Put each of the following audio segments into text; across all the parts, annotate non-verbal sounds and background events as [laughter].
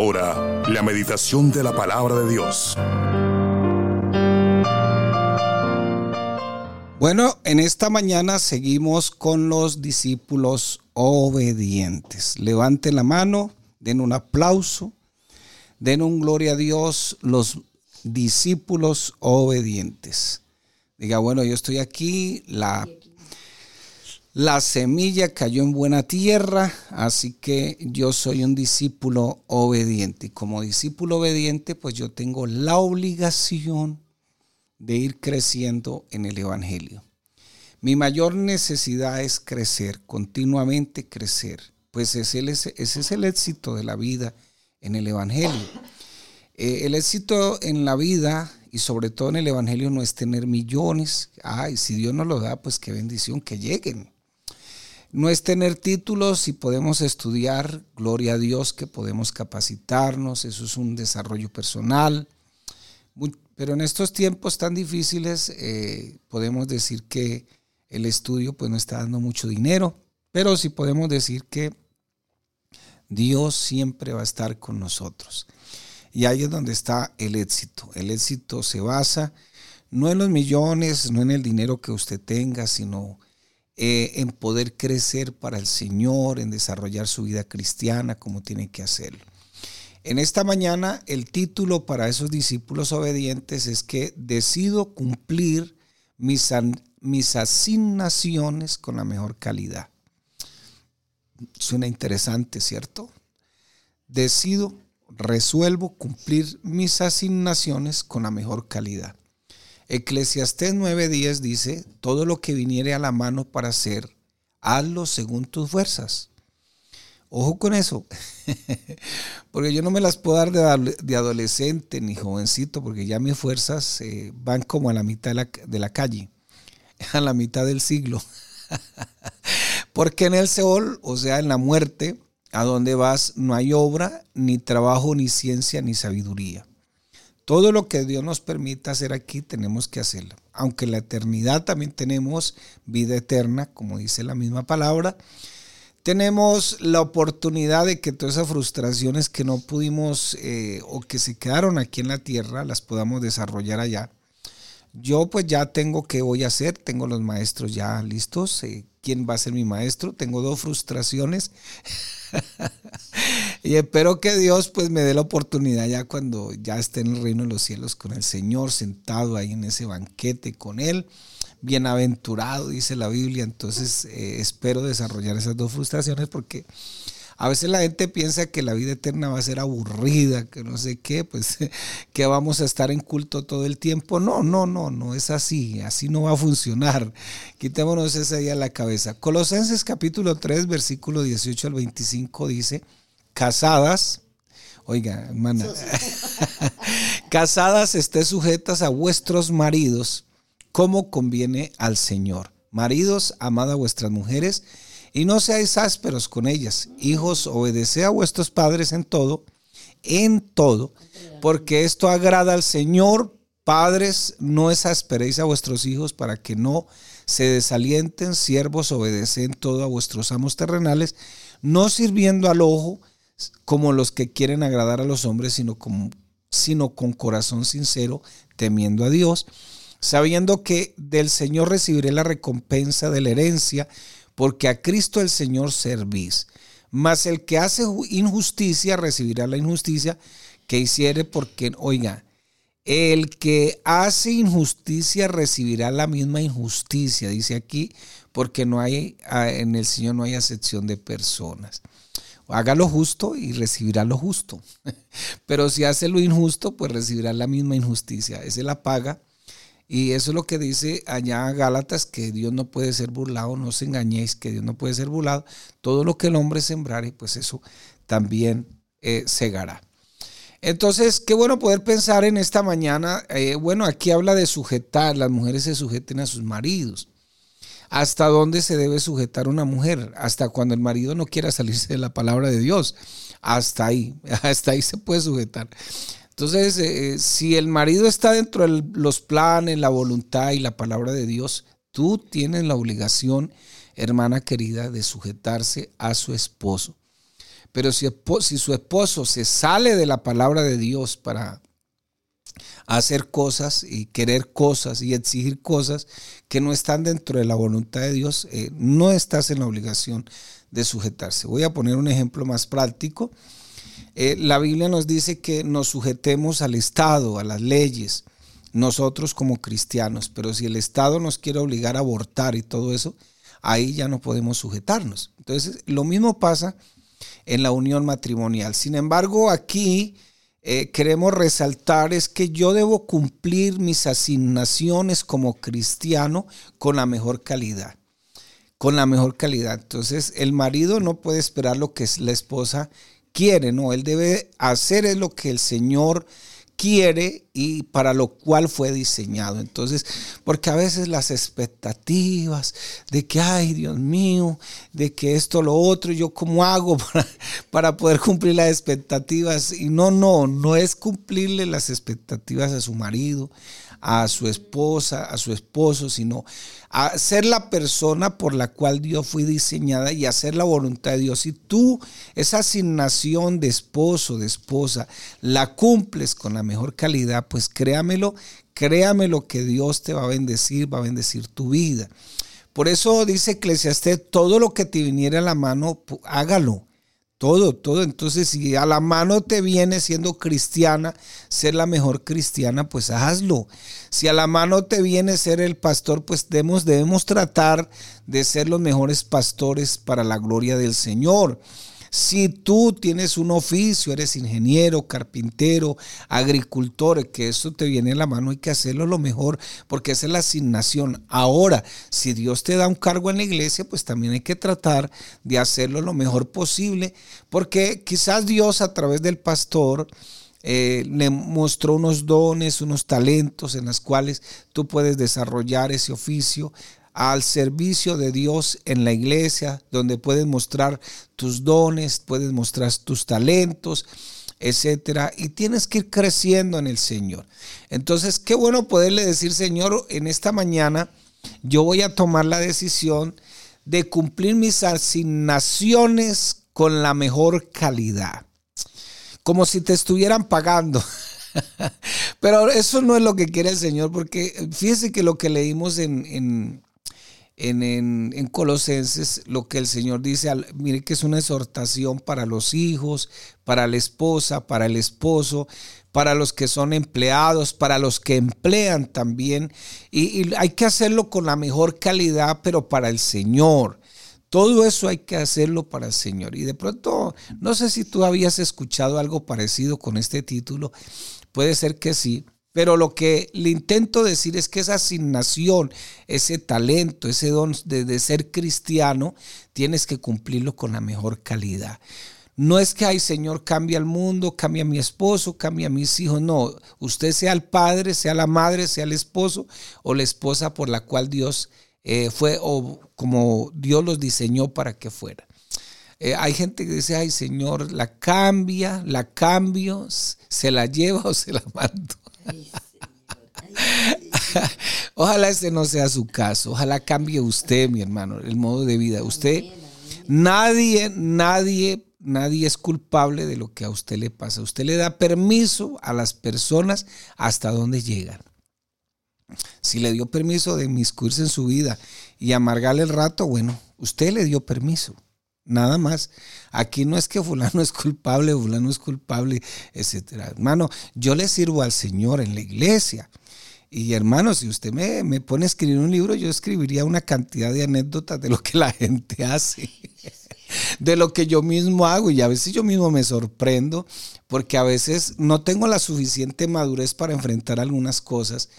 ahora la meditación de la palabra de Dios. Bueno, en esta mañana seguimos con los discípulos obedientes. Levanten la mano, den un aplauso, den un gloria a Dios, los discípulos obedientes. Diga, bueno, yo estoy aquí, la, la semilla cayó en buena tierra, así que yo soy un discípulo obediente. Y como discípulo obediente, pues yo tengo la obligación de ir creciendo en el Evangelio. Mi mayor necesidad es crecer, continuamente crecer, pues ese es el éxito de la vida en el Evangelio. Eh, el éxito en la vida y sobre todo en el Evangelio no es tener millones. Ay, si Dios nos lo da, pues qué bendición que lleguen. No es tener títulos y podemos estudiar, gloria a Dios que podemos capacitarnos, eso es un desarrollo personal. pero en estos tiempos tan difíciles eh, podemos decir que el estudio pues no está dando mucho dinero, pero sí podemos decir que Dios siempre va a estar con nosotros. Y ahí es donde está el éxito. El éxito se basa no en los millones, no en el dinero que usted tenga, sino eh, en poder crecer para el Señor, en desarrollar su vida cristiana como tiene que hacerlo. En esta mañana el título para esos discípulos obedientes es que decido cumplir mis asignaciones con la mejor calidad. Suena interesante, ¿cierto? Decido resuelvo cumplir mis asignaciones con la mejor calidad. Eclesiastés 9:10 dice, todo lo que viniere a la mano para hacer, hazlo según tus fuerzas. Ojo con eso, [laughs] porque yo no me las puedo dar de, adolescente ni jovencito, porque ya mis fuerzas eh, van como a la mitad de la, de la calle, [laughs] a la mitad del siglo. [laughs] porque en el Seol, o sea, en la muerte, a donde vas no hay obra, ni trabajo, ni ciencia, ni sabiduría. Todo lo que Dios nos permita hacer aquí tenemos que hacerlo. Aunque la eternidad también tenemos vida eterna, como dice la misma palabra, tenemos la oportunidad de que todas esas frustraciones que no pudimos eh, o que se quedaron aquí en la tierra las podamos desarrollar allá. Yo pues ya tengo qué voy a hacer, tengo los maestros ya listos, eh, quién va a ser mi maestro, tengo dos frustraciones [laughs] y espero que Dios pues me dé la oportunidad ya cuando ya esté en el reino de los cielos con el Señor, sentado ahí en ese banquete con Él. Bienaventurado, dice la Biblia. Entonces eh, espero desarrollar esas dos frustraciones porque a veces la gente piensa que la vida eterna va a ser aburrida, que no sé qué, pues [laughs] que vamos a estar en culto todo el tiempo. No, no, no, no es así, así no va a funcionar. Quitémonos esa idea a la cabeza. Colosenses capítulo 3, versículo 18 al 25 dice, casadas, oiga, hermana, [laughs] casadas esté sujetas a vuestros maridos como conviene al Señor. Maridos, amad a vuestras mujeres y no seáis ásperos con ellas. Hijos, obedeced a vuestros padres en todo, en todo, porque esto agrada al Señor. Padres, no exasperéis a vuestros hijos para que no se desalienten. Siervos, obedecen todo a vuestros amos terrenales, no sirviendo al ojo como los que quieren agradar a los hombres, sino, con corazón sincero, temiendo a Dios, sabiendo que del Señor recibiré la recompensa de la herencia porque a Cristo el Señor servís. Mas el que hace injusticia recibirá la injusticia que hiciere, porque, oiga, el que hace injusticia recibirá la misma injusticia, dice aquí, porque no hay, en el Señor no hay acepción de personas. Haga lo justo y recibirá lo justo. [laughs] Pero si hace lo injusto, pues recibirá la misma injusticia. Esa es la paga y eso es lo que dice allá Gálatas, que Dios no puede ser burlado, no os engañéis, que Dios no puede ser burlado. Todo lo que el hombre sembrare, pues eso también eh, segará. Entonces, qué bueno poder pensar en esta mañana. Eh, bueno, aquí habla de sujetar, las mujeres se sujeten a sus maridos. ¿Hasta dónde se debe sujetar una mujer? Hasta cuando el marido no quiera salirse de la palabra de Dios. Hasta ahí, [laughs] hasta ahí se puede sujetar. Entonces, eh, si el marido está dentro de los planes, la voluntad y la palabra de Dios, tú tienes la obligación, hermana querida, de sujetarse a su esposo. Pero si su esposo se sale de la palabra de Dios para hacer cosas y querer cosas y exigir cosas que no están dentro de la voluntad de Dios, eh, no estás en la obligación de sujetarse. Voy a poner un ejemplo más práctico. Eh, la Biblia nos dice que nos sujetemos al Estado, a las leyes, nosotros como cristianos, pero si el Estado nos quiere obligar a abortar y todo eso, ahí ya no podemos sujetarnos. Entonces, lo mismo pasa en la unión matrimonial. Sin embargo, aquí eh, queremos resaltar es que yo debo cumplir mis asignaciones como cristiano con la mejor calidad. Con la mejor calidad. Entonces, el marido no puede esperar lo que la esposa quiere, no, él debe hacer lo que el Señor quiere y para lo cual fue diseñado. Entonces, porque a veces las expectativas de que, ay Dios mío, de que esto, lo otro, yo cómo hago [laughs] para, para poder cumplir las expectativas. Y no, no, no es cumplirle las expectativas a su marido, a su esposa, a su esposo, sino a ser la persona por la cual Dios fue diseñada y hacer la voluntad de Dios. Si tú esa asignación de esposo, de esposa, la cumples con la mejor calidad, pues créamelo, créamelo que Dios te va a bendecir, va a bendecir tu vida. Por eso dice Eclesiastés, todo lo que te viniera a la mano, hágalo. Todo, todo. Entonces, si a la mano te viene siendo cristiana, ser la mejor cristiana, pues hazlo. Si a la mano te viene ser el pastor, pues debemos, debemos tratar de ser los mejores pastores para la gloria del Señor. Si tú tienes un oficio, eres ingeniero, carpintero, agricultor, que eso te viene en la mano, hay que hacerlo lo mejor, porque esa es la asignación. Ahora, si Dios te da un cargo en la iglesia, pues también hay que tratar de hacerlo lo mejor posible, porque quizás Dios a través del pastor, eh, le mostró unos dones, unos talentos en los cuales tú puedes desarrollar ese oficio al servicio de Dios en la iglesia, donde puedes mostrar tus dones, puedes mostrar tus talentos, etcétera, y tienes que ir creciendo en el Señor. Entonces, qué bueno poderle decir, Señor, en esta mañana yo voy a tomar la decisión de cumplir mis asignaciones con la mejor calidad, como si te estuvieran pagando. [laughs] Pero eso no es lo que quiere el Señor, porque fíjese que lo que leímos en, en, Colosenses lo que el Señor dice, mire que es una exhortación para los hijos, para la esposa, para el esposo, para los que son empleados, para los que emplean también. Y, hay que hacerlo con la mejor calidad, pero para el Señor. Todo eso hay que hacerlo para el Señor. Y de pronto, no sé si tú habías escuchado algo parecido con este título. Puede ser que sí. Pero lo que le intento decir es que esa asignación, ese talento, ese don de, ser cristiano, tienes que cumplirlo con la mejor calidad. No es que, ay Señor, cambia el mundo, cambia a mi esposo, cambia a mis hijos. No, usted sea el padre, sea la madre, sea el esposo o la esposa por la cual Dios eh, fue o como Dios los diseñó para que fuera. Eh, hay gente que dice, ay Señor, la cambia, la cambio, se la lleva o se la mando. Ojalá ese no sea su caso. Ojalá cambie usted, mi hermano, el modo de vida. Usted, nadie, nadie, nadie es culpable de lo que a usted le pasa. Usted le da permiso a las personas hasta donde llegan. Si le dio permiso de inmiscuirse en su vida y amargarle el rato, bueno, usted le dio permiso. Nada más. Aquí no es que fulano es culpable, fulano es culpable, etcétera. Hermano, yo le sirvo al Señor en la iglesia. Y hermano, si usted me, me, pone a escribir un libro, yo escribiría una cantidad de anécdotas de lo que la gente hace, [laughs] de lo que yo mismo hago. Y a veces yo mismo me sorprendo porque a veces no tengo la suficiente madurez para enfrentar algunas cosas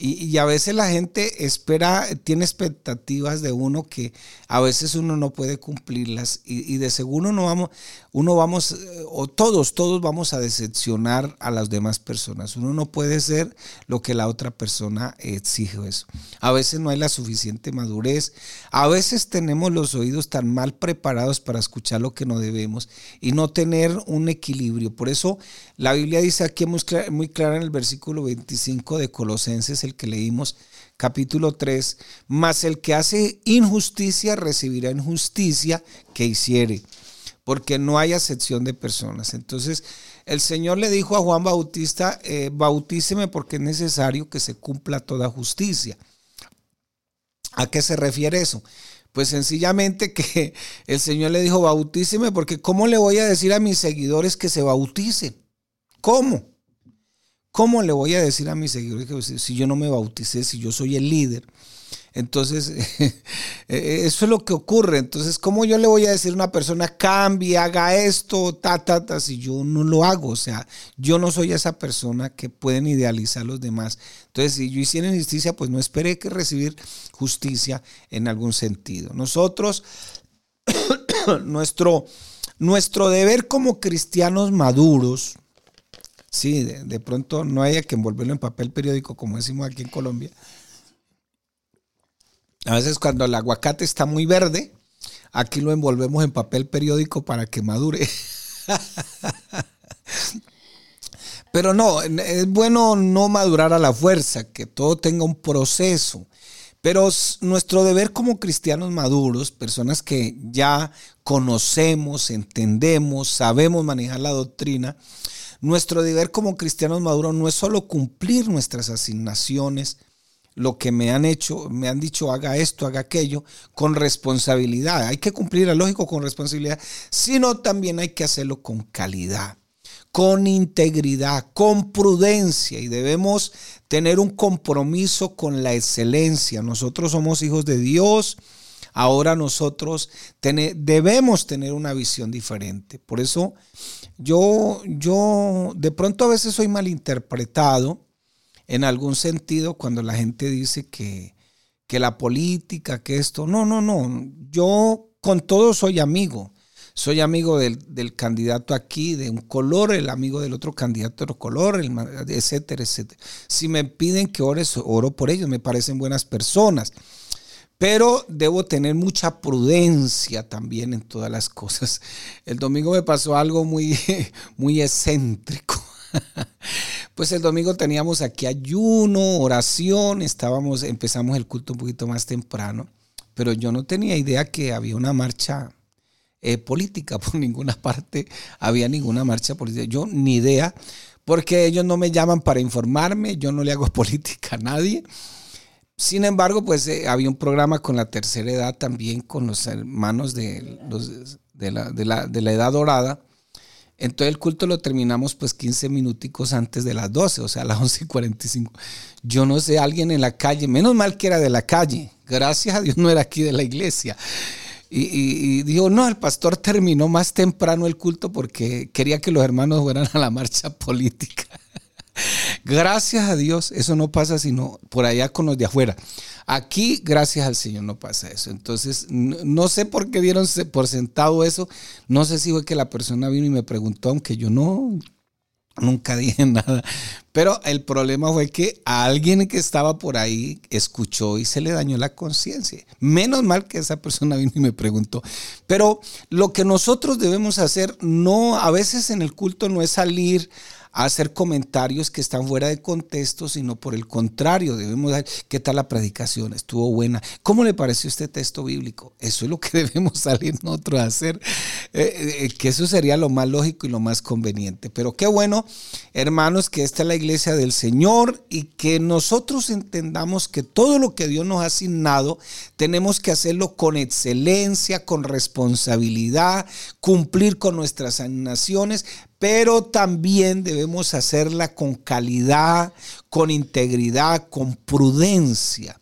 y, a veces la gente espera, tiene expectativas de uno que a veces uno no puede cumplirlas y, de seguro no vamos, uno vamos, o todos, todos vamos a decepcionar a las demás personas. Uno no puede ser lo que la otra persona exige eso. A veces no hay la suficiente madurez, a veces tenemos los oídos tan mal preparados para escuchar lo que no debemos y no tener un equilibrio. Por eso la Biblia dice aquí muy clara en el versículo 25 de Colosenses, que leímos, capítulo 3, mas el que hace injusticia recibirá injusticia que hiciere. porque no hay acepción de personas. Entonces, el Señor le dijo a Juan Bautista, eh, bautíceme porque es necesario que se cumpla toda justicia. ¿A qué se refiere eso? Pues sencillamente que [laughs] el Señor le dijo, bautíceme porque ¿cómo le voy a decir a mis seguidores que se bauticen? ¿Cómo? ¿Cómo le voy a decir a mis seguidores que si yo no me bauticé, si yo soy el líder? Entonces, [laughs] eh, eso es lo que ocurre. Entonces, ¿cómo yo le voy a decir a una persona, cambie, haga esto, ta, ta, ta, si yo no lo hago? O sea, yo no soy esa persona que pueden idealizar a los demás. Entonces, si yo hiciera injusticia, pues no esperé que recibir justicia en algún sentido. Nosotros, [coughs] nuestro, nuestro deber como cristianos maduros, sí, de, pronto no haya que envolverlo en papel periódico, como decimos aquí en Colombia, a veces cuando el aguacate está muy verde, aquí lo envolvemos en papel periódico para que madure. [laughs] Pero no, es bueno no madurar a la fuerza, que todo tenga un proceso. Pero nuestro deber como cristianos maduros, personas que ya conocemos, entendemos, sabemos manejar la doctrina, nuestro deber como cristianos maduros no es solo cumplir nuestras asignaciones, lo que me han hecho, me han dicho haga esto, haga aquello, con responsabilidad. Hay que cumplir, lógico, con responsabilidad, sino también hay que hacerlo con calidad, con integridad, con prudencia y debemos tener un compromiso con la excelencia. Nosotros somos hijos de Dios. Ahora nosotros debemos tener una visión diferente. Por eso yo, yo de pronto a veces soy malinterpretado en algún sentido cuando la gente dice que, que la política, que esto, no, no, no, yo con todo soy amigo. Soy amigo del, candidato aquí de un color, el amigo del otro candidato de otro color, etcétera, etcétera. Si me piden que ores, oro por ellos, me parecen buenas personas. Pero debo tener mucha prudencia también en todas las cosas. El domingo me pasó algo muy, [laughs] muy excéntrico. [laughs] Pues el domingo teníamos aquí ayuno, oración, estábamos, empezamos el culto un poquito más temprano, pero yo no tenía idea que había una marcha eh, política [laughs] por ninguna parte, había ninguna marcha política, yo ni idea, porque ellos no me llaman para informarme, yo no le hago política a nadie. Sin embargo, pues eh, había un programa con la tercera edad también, con los hermanos de, los, de, la, de, la, de la edad dorada entonces el culto lo terminamos pues 15 minuticos antes de las 12, o sea, a las 11 y 45. Yo no sé, alguien en la calle, menos mal que era de la calle, gracias a Dios no era aquí de la iglesia. Y, y, dijo, no, el pastor terminó más temprano el culto porque quería que los hermanos fueran a la marcha política. Gracias a Dios, eso no pasa sino por allá con los de afuera. Aquí, gracias al Señor, no pasa eso. Entonces, no, sé por qué dieron por sentado eso. No sé si fue que la persona vino y me preguntó, aunque yo no, nunca dije [laughs] nada. Pero el problema fue que alguien que estaba por ahí escuchó y se le dañó la conciencia. Menos mal que esa persona [laughs] vino y me preguntó. Pero lo que nosotros debemos hacer, no, a veces en el culto no es salir hacer comentarios que están fuera de contexto, sino por el contrario, debemos dar, ¿qué tal la predicación? ¿Estuvo buena? ¿Cómo le pareció este texto bíblico? Eso es lo que [laughs] debemos salir nosotros a hacer, eh, eh, que eso sería lo más lógico y lo más conveniente. Pero qué bueno, hermanos, que esta es la iglesia del Señor y que nosotros entendamos que todo lo que Dios nos ha asignado, tenemos que hacerlo con excelencia, con responsabilidad, cumplir con nuestras asignaciones, pero también debemos hacerla con calidad, con integridad, con prudencia.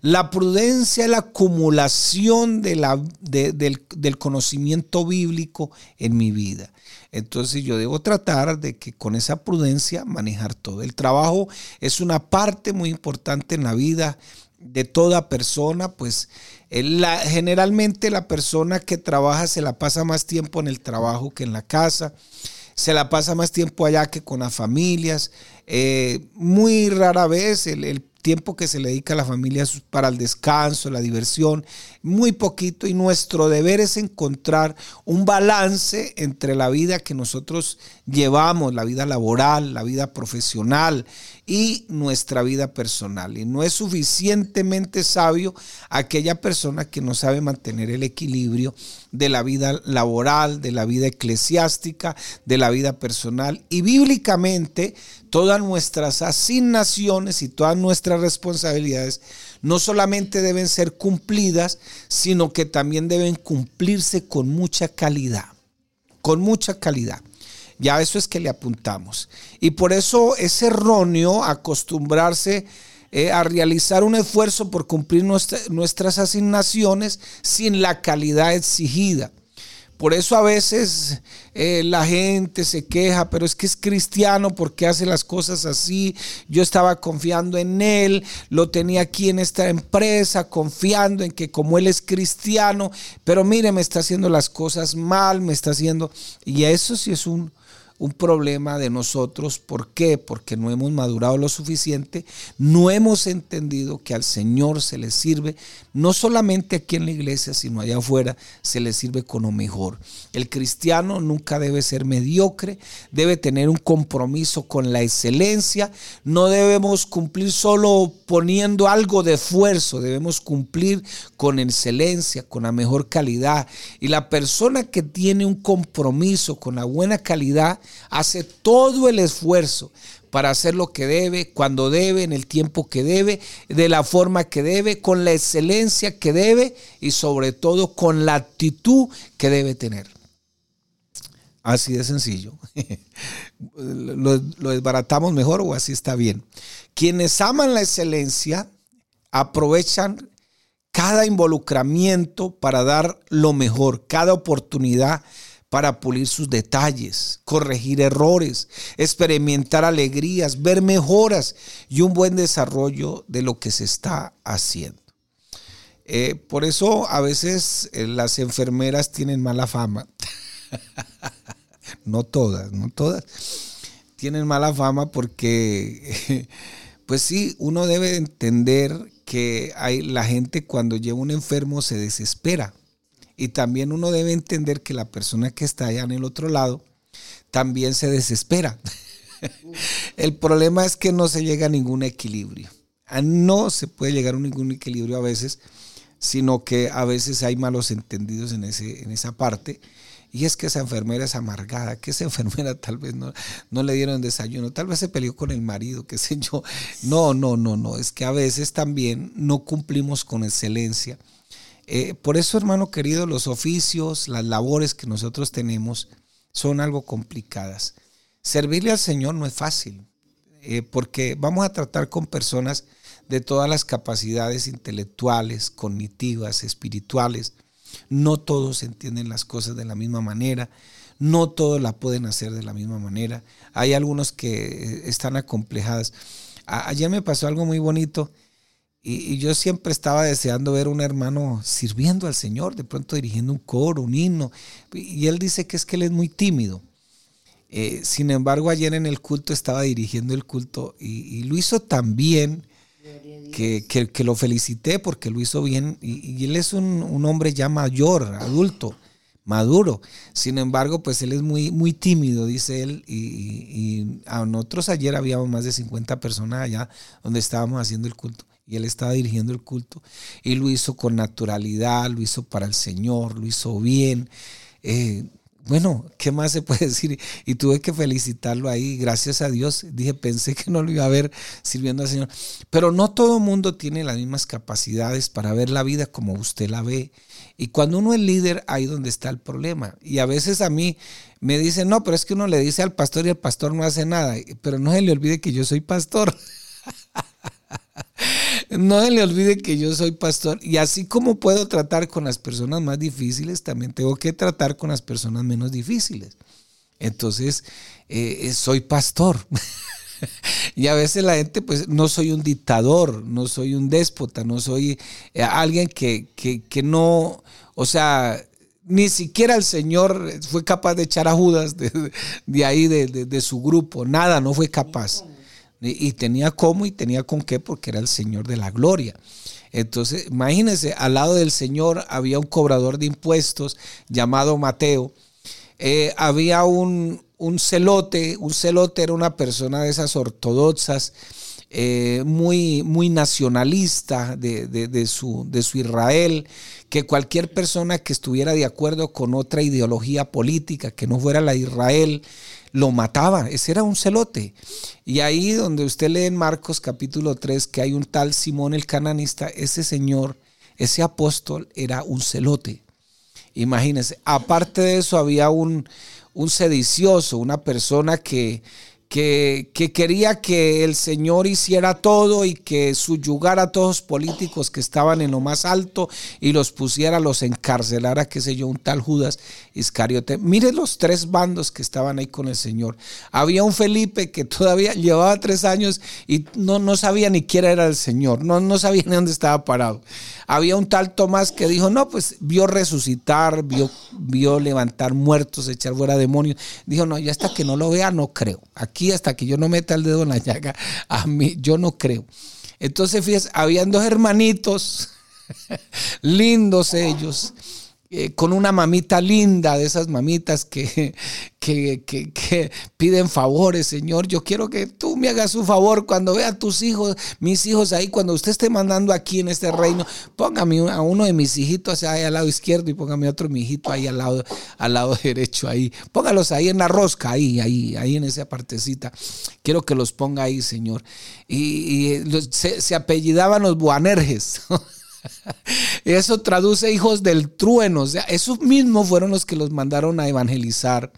La prudencia es la acumulación de la, del, conocimiento bíblico en mi vida. Entonces yo debo tratar de que con esa prudencia manejar todo. El trabajo es una parte muy importante en la vida de toda persona, pues la, generalmente la persona que trabaja se la pasa más tiempo en el trabajo que en la casa se la pasa más tiempo allá que con las familias. Eh, muy rara vez el, tiempo que se le dedica a la familia para el descanso, la diversión, muy poquito y nuestro deber es encontrar un balance entre la vida que nosotros llevamos, la vida laboral, la vida profesional y nuestra vida personal. Y no es suficientemente sabio aquella persona que no sabe mantener el equilibrio de la vida laboral, de la vida eclesiástica, de la vida personal. Y bíblicamente todas nuestras asignaciones y todas nuestras responsabilidades no solamente deben ser cumplidas, sino que también deben cumplirse con mucha calidad, con mucha calidad. Ya eso es que le apuntamos. Y por eso es erróneo acostumbrarse eh, a realizar un esfuerzo por cumplir nuestras asignaciones sin la calidad exigida. Por eso a veces eh, la gente se queja, pero es que es cristiano porque hace las cosas así. Yo estaba confiando en él, lo tenía aquí en esta empresa, confiando en que como él es cristiano, pero mire, me está haciendo las cosas mal, me está haciendo... Y eso sí es un, un problema de nosotros. ¿Por qué? Porque no hemos madurado lo suficiente, no hemos entendido que al Señor se le sirve, no solamente aquí en la iglesia, sino allá afuera, se le sirve con lo mejor. El cristiano nunca debe ser mediocre, debe tener un compromiso con la excelencia, no debemos cumplir solo poniendo algo de esfuerzo, debemos cumplir con excelencia, con la mejor calidad. Y la persona que tiene un compromiso con la buena calidad, hace todo el esfuerzo para hacer lo que debe, cuando debe, en el tiempo que debe, de la forma que debe, con la excelencia que debe y sobre todo con la actitud que debe tener. Así de sencillo. [laughs] ¿Lo, ¿Lo, desbaratamos mejor o así está bien? Quienes aman la excelencia aprovechan cada involucramiento para dar lo mejor, cada oportunidad para pulir sus detalles, corregir errores, experimentar alegrías, ver mejoras y un buen desarrollo de lo que se está haciendo. Eh, por eso a veces eh, las enfermeras tienen mala fama. [laughs] no todas, no todas. Tienen mala fama porque, [laughs] pues sí, uno debe entender que hay, la gente cuando lleva un enfermo se desespera y también uno debe entender que la persona que está allá en el otro lado también se desespera. [laughs] el problema es que no se llega a ningún equilibrio. Ah, no se puede llegar a ningún equilibrio a veces, sino que a veces hay malos entendidos en, ese, en esa parte. Y es que esa enfermera es amargada, que esa [laughs] enfermera tal vez no, no le dieron desayuno, tal vez se peleó con el marido, qué sé yo. No, no, no, no, es que a veces también no cumplimos con excelencia eh, por eso, hermano querido, los oficios, las labores que nosotros tenemos son algo complicadas. Servirle al Señor no es fácil, eh, porque vamos a tratar con personas de todas las capacidades intelectuales, cognitivas, espirituales. No todos entienden las cosas de la misma manera, no todos la pueden hacer de la misma manera. Hay algunos que eh, están acomplejadas. ayer me pasó algo muy bonito y, yo siempre estaba deseando ver un hermano sirviendo al Señor, de pronto dirigiendo un coro, un himno. Y él dice que es que él es muy tímido. Eh, sin embargo, ayer en el culto estaba dirigiendo el culto y, lo hizo tan bien que, que, lo felicité porque lo hizo bien. Y, él es un, hombre ya mayor, adulto, maduro. Sin embargo, pues él es muy, muy tímido, dice él. Y, y a nosotros ayer habíamos más de 50 personas allá donde estábamos haciendo el culto y él estaba dirigiendo el culto y lo hizo con naturalidad, lo hizo para el Señor, lo hizo bien. Eh, bueno, ¿qué más se puede [laughs] decir? Y tuve que felicitarlo ahí, gracias a Dios. Dije, pensé que no lo iba a ver sirviendo al Señor. Pero no todo mundo tiene las mismas capacidades para ver la vida como usted la ve. Y cuando uno es líder, ahí donde está el problema. Y a veces a mí me dicen, no, pero es que uno le dice al pastor y el pastor no hace nada. Pero no se le olvide que yo soy pastor. [laughs] no se le olvide que yo soy pastor y así como puedo tratar con las personas más difíciles, también tengo que tratar con las personas menos difíciles. Entonces, eh, soy pastor. [laughs] y a veces la gente, pues, no soy un dictador, no soy un déspota, no soy eh, alguien que, no, o sea, ni siquiera el Señor fue capaz de echar a Judas de, ahí, de, su grupo, nada, no fue capaz. Y, tenía cómo y tenía con qué porque era el Señor de la gloria. Entonces, imagínense, al lado del Señor había un cobrador de impuestos llamado Mateo. Eh, había un, un celote, un celote era una persona de esas ortodoxas, eh, muy, muy nacionalista de, su, de su Israel, que cualquier persona que estuviera de acuerdo con otra ideología política que no fuera la de Israel, lo mataba. Ese era un celote. Y ahí donde usted lee en Marcos capítulo 3 que hay un tal Simón el cananista, ese señor, ese apóstol era un celote. Imagínense, aparte de eso había un, un sedicioso, una persona que, que, quería que el Señor hiciera todo y que subyugara a todos los políticos que estaban en lo más alto y los pusiera, los encarcelara, qué sé yo, un tal Judas Iscariote. Mire los tres bandos que estaban ahí con el Señor. Había un Felipe que todavía [laughs] llevaba tres años y no, no sabía ni quién era el Señor, no, no sabía ni dónde estaba parado. Había un tal Tomás que dijo, no, pues vio resucitar, vio, vio levantar muertos, echar fuera demonios. Dijo, no, ya hasta que no lo vea, no creo. Aquí hasta que yo no meta el dedo en la llaga, a mí, yo no creo. Entonces, fíjese, habían dos hermanitos, [laughs] lindos ellos, eh, con una mamita linda, de esas mamitas [laughs] que, que, piden favores, Señor. Yo quiero que tú me hagas un favor cuando vea tus hijos, mis hijos ahí, cuando usted esté mandando aquí en este reino, póngame a uno de mis hijitos ahí al lado izquierdo y póngame otro mi hijito ahí al lado, al lado derecho ahí. Póngalos ahí en la rosca, ahí, ahí, ahí en esa partecita. Quiero que los ponga ahí, Señor. Y, se, se apellidaban los Buanerges. [laughs] Eso traduce hijos del trueno. O sea, esos mismos fueron los que los mandaron a evangelizar.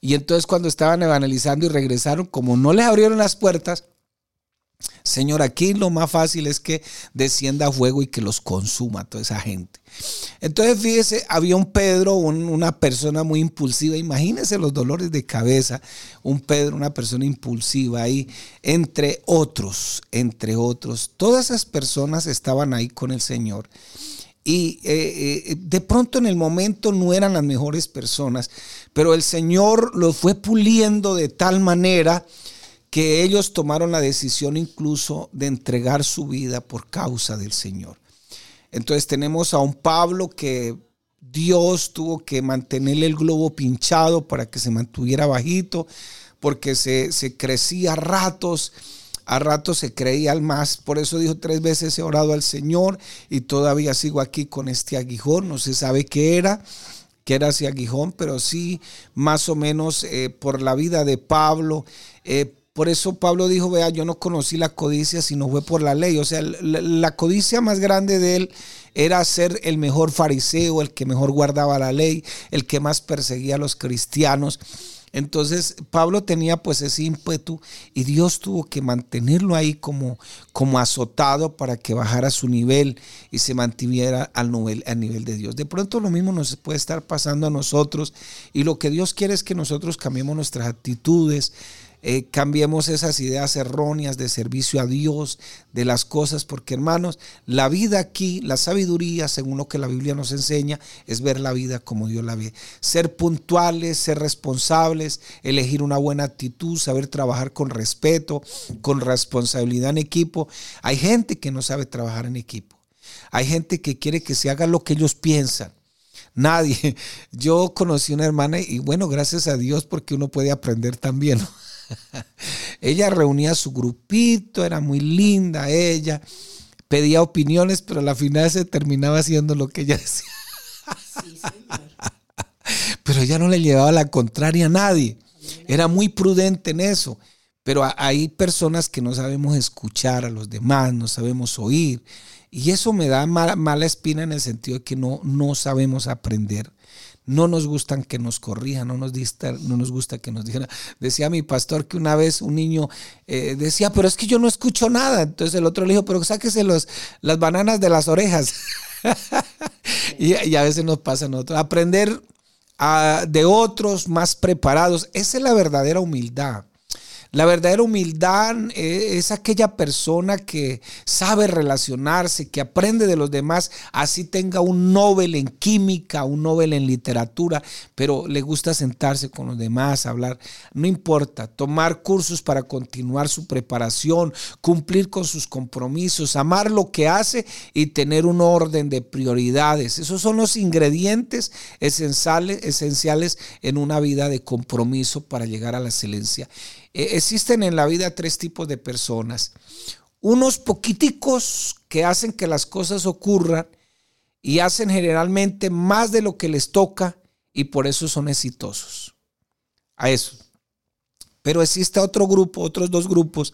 Y entonces cuando estaban evangelizando y regresaron, como no les abrieron las puertas, Señor, aquí lo más fácil es que descienda fuego y que los consuma toda esa gente. Entonces, fíjese, había un Pedro, una persona muy impulsiva. Imagínese los dolores de cabeza. Un Pedro, una persona impulsiva ahí, entre otros, entre otros. Todas esas personas estaban ahí con el Señor. Y eh, eh, de pronto en el momento no eran las mejores personas, pero el Señor los fue puliendo de tal manera que ellos tomaron la decisión incluso de entregar su vida por causa del Señor. Entonces tenemos a un Pablo que Dios tuvo que mantenerle el globo pinchado para que se mantuviera bajito, porque se, crecía a ratos, a ratos se creía al más. Por eso dijo tres veces he orado al Señor y todavía sigo aquí con este aguijón, no se sabe qué era que era ese aguijón, pero sí más o menos eh, por la vida de Pablo, eh, por eso Pablo dijo, vea, yo no conocí la codicia sino fue por la ley. O sea, la, codicia más grande de él era ser el mejor fariseo, el que mejor guardaba la ley, el que más perseguía a los cristianos. Entonces Pablo tenía pues ese ímpetu y Dios tuvo que mantenerlo ahí como, como azotado para que bajara su nivel y se mantuviera al nivel, al nivel de Dios. De pronto lo mismo nos puede estar pasando a nosotros y lo que Dios quiere es que nosotros cambiemos nuestras actitudes, eh, cambiemos esas ideas erróneas de servicio a Dios, de las cosas, porque hermanos, la vida aquí, la sabiduría, según lo que la Biblia nos enseña, es ver la vida como Dios la ve. Ser puntuales, ser responsables, elegir una buena actitud, saber trabajar con respeto, con responsabilidad en equipo. Hay gente que no sabe trabajar en equipo. Hay gente que quiere que se haga lo que ellos piensan. Nadie. [laughs] Yo conocí una hermana y bueno, gracias a Dios porque uno puede aprender también. Ella reunía su grupito, era muy linda ella, pedía opiniones, pero a la final se terminaba haciendo lo que ella [laughs] decía. pero ella no le llevaba la contraria a nadie. Era muy prudente en eso. Pero hay personas que no sabemos escuchar a los demás, no sabemos oír. Y eso me da mala, mala espina en el sentido de que no, no sabemos aprender no nos gustan que nos corrijan, no nos, no nos gusta que nos digan. Decía mi pastor que una vez un niño eh, decía, pero es que yo no escucho nada. Entonces el otro le dijo, pero sáquese los, las bananas de las orejas. [laughs] y, a veces nos pasa a nosotros. Aprender de otros más preparados. Esa es la verdadera humildad. La verdadera humildad eh, es aquella persona que sabe relacionarse, que aprende de los demás, así tenga un Nobel en química, un Nobel en literatura, pero le gusta sentarse con los demás, hablar. No importa, tomar cursos para continuar su preparación, cumplir con sus compromisos, amar lo que hace y tener un orden de prioridades. Esos son los ingredientes esenciales, esenciales en una vida de compromiso para llegar a la excelencia. E, existen en la vida tres tipos de personas. Unos poquiticos que hacen que las cosas ocurran y hacen generalmente más de lo que les toca y por eso son exitosos. A eso. Pero existe otro grupo, otros dos grupos,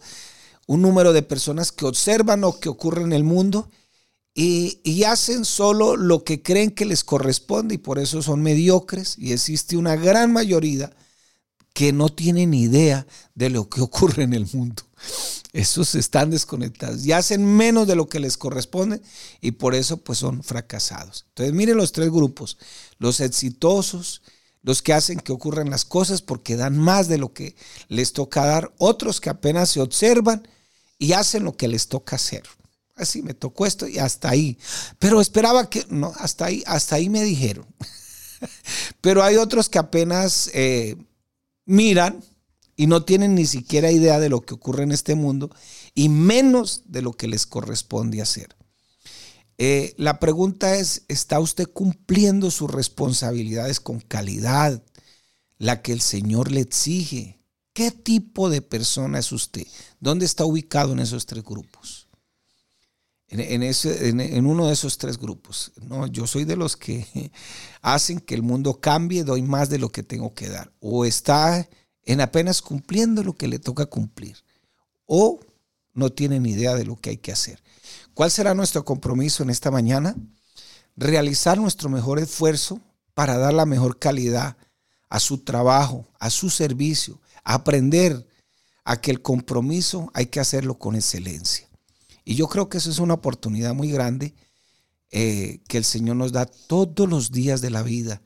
un número de personas que observan lo que ocurre en el mundo y, y, hacen solo lo que creen que les corresponde y por eso son mediocres y existe una gran mayoría que no tienen idea de lo que ocurre en el mundo. Esos están desconectados y hacen menos de lo que les corresponde y por eso pues son fracasados. Entonces miren los tres grupos, los exitosos, los que hacen que ocurran las cosas porque dan más de lo que les toca dar, otros que apenas se observan y hacen lo que les toca hacer. Así me tocó esto y hasta ahí. Pero esperaba que, no, hasta ahí, hasta ahí me dijeron. [laughs] Pero hay otros que apenas eh, miran y no tienen ni siquiera idea de lo que ocurre en este mundo y menos de lo que les corresponde hacer. Eh, la pregunta es, ¿está usted cumpliendo sus responsabilidades con calidad, la que el Señor le exige? ¿Qué tipo de persona es usted? ¿Dónde está ubicado en esos tres grupos? En, uno de esos tres grupos. No, yo soy de los que [laughs] hacen que el mundo cambie, doy más de lo que tengo que dar. O está en apenas cumpliendo lo que le toca cumplir. O no tienen idea de lo que hay que hacer. ¿Cuál será nuestro compromiso en esta mañana? Realizar nuestro mejor esfuerzo para dar la mejor calidad a su trabajo, a su servicio, aprender a que el compromiso hay que hacerlo con excelencia. Y yo creo que eso es una oportunidad muy grande eh, que el Señor nos da todos los días de la vida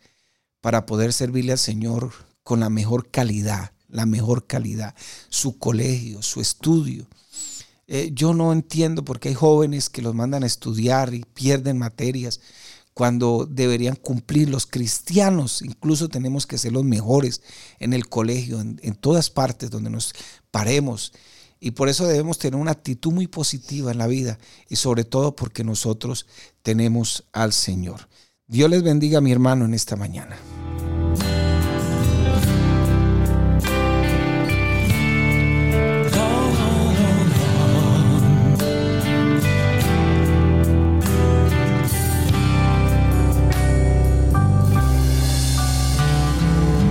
para poder servirle al Señor con la mejor calidad, la mejor calidad, su colegio, su estudio. Eh, yo no entiendo por qué hay jóvenes que los mandan a estudiar y pierden materias cuando deberían cumplir los cristianos. Incluso tenemos que ser los mejores en el colegio, en, en todas partes donde nos paremos. Y por eso debemos tener una actitud muy positiva en la vida y sobre todo porque nosotros tenemos al Señor. Dios les bendiga a mi hermano en esta mañana.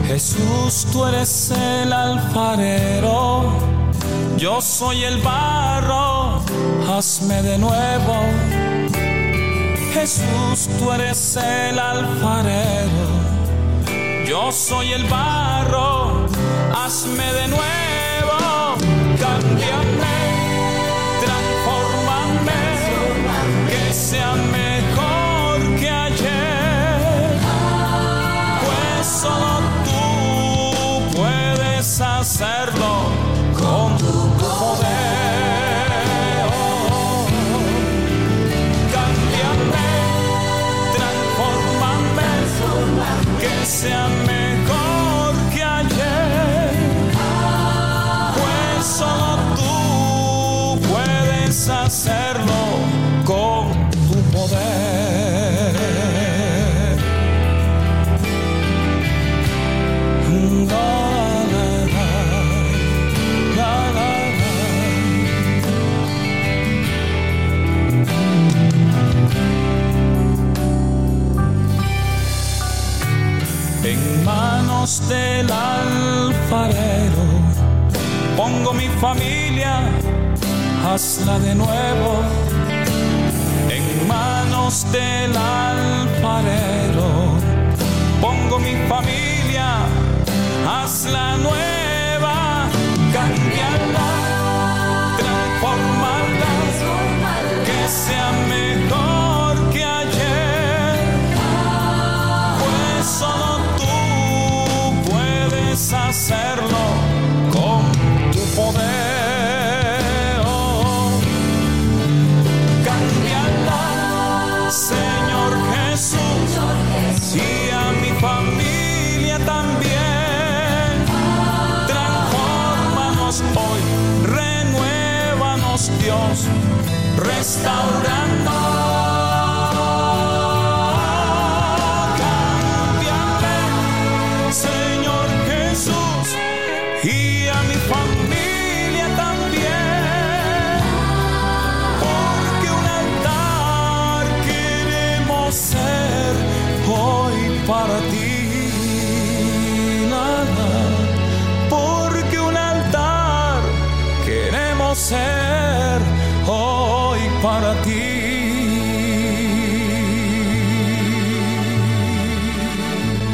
Jesús, tú eres el alfarero yo soy el barro, hazme de nuevo. Jesús, tú eres el alfarero. Yo soy el barro, hazme de nuevo. Cámbiame, sea mejor que ayer. Pues solo tú puedes hacerlo del alfarero. Pongo mi familia, hazla de nuevo en manos del alfarero. Pongo mi familia, hazla nueva, cambiarla, con tu poder. Cambiala, Señor Jesús, y a mi familia también. Transformanos hoy, renuévanos Dios, restaurando. Para ti.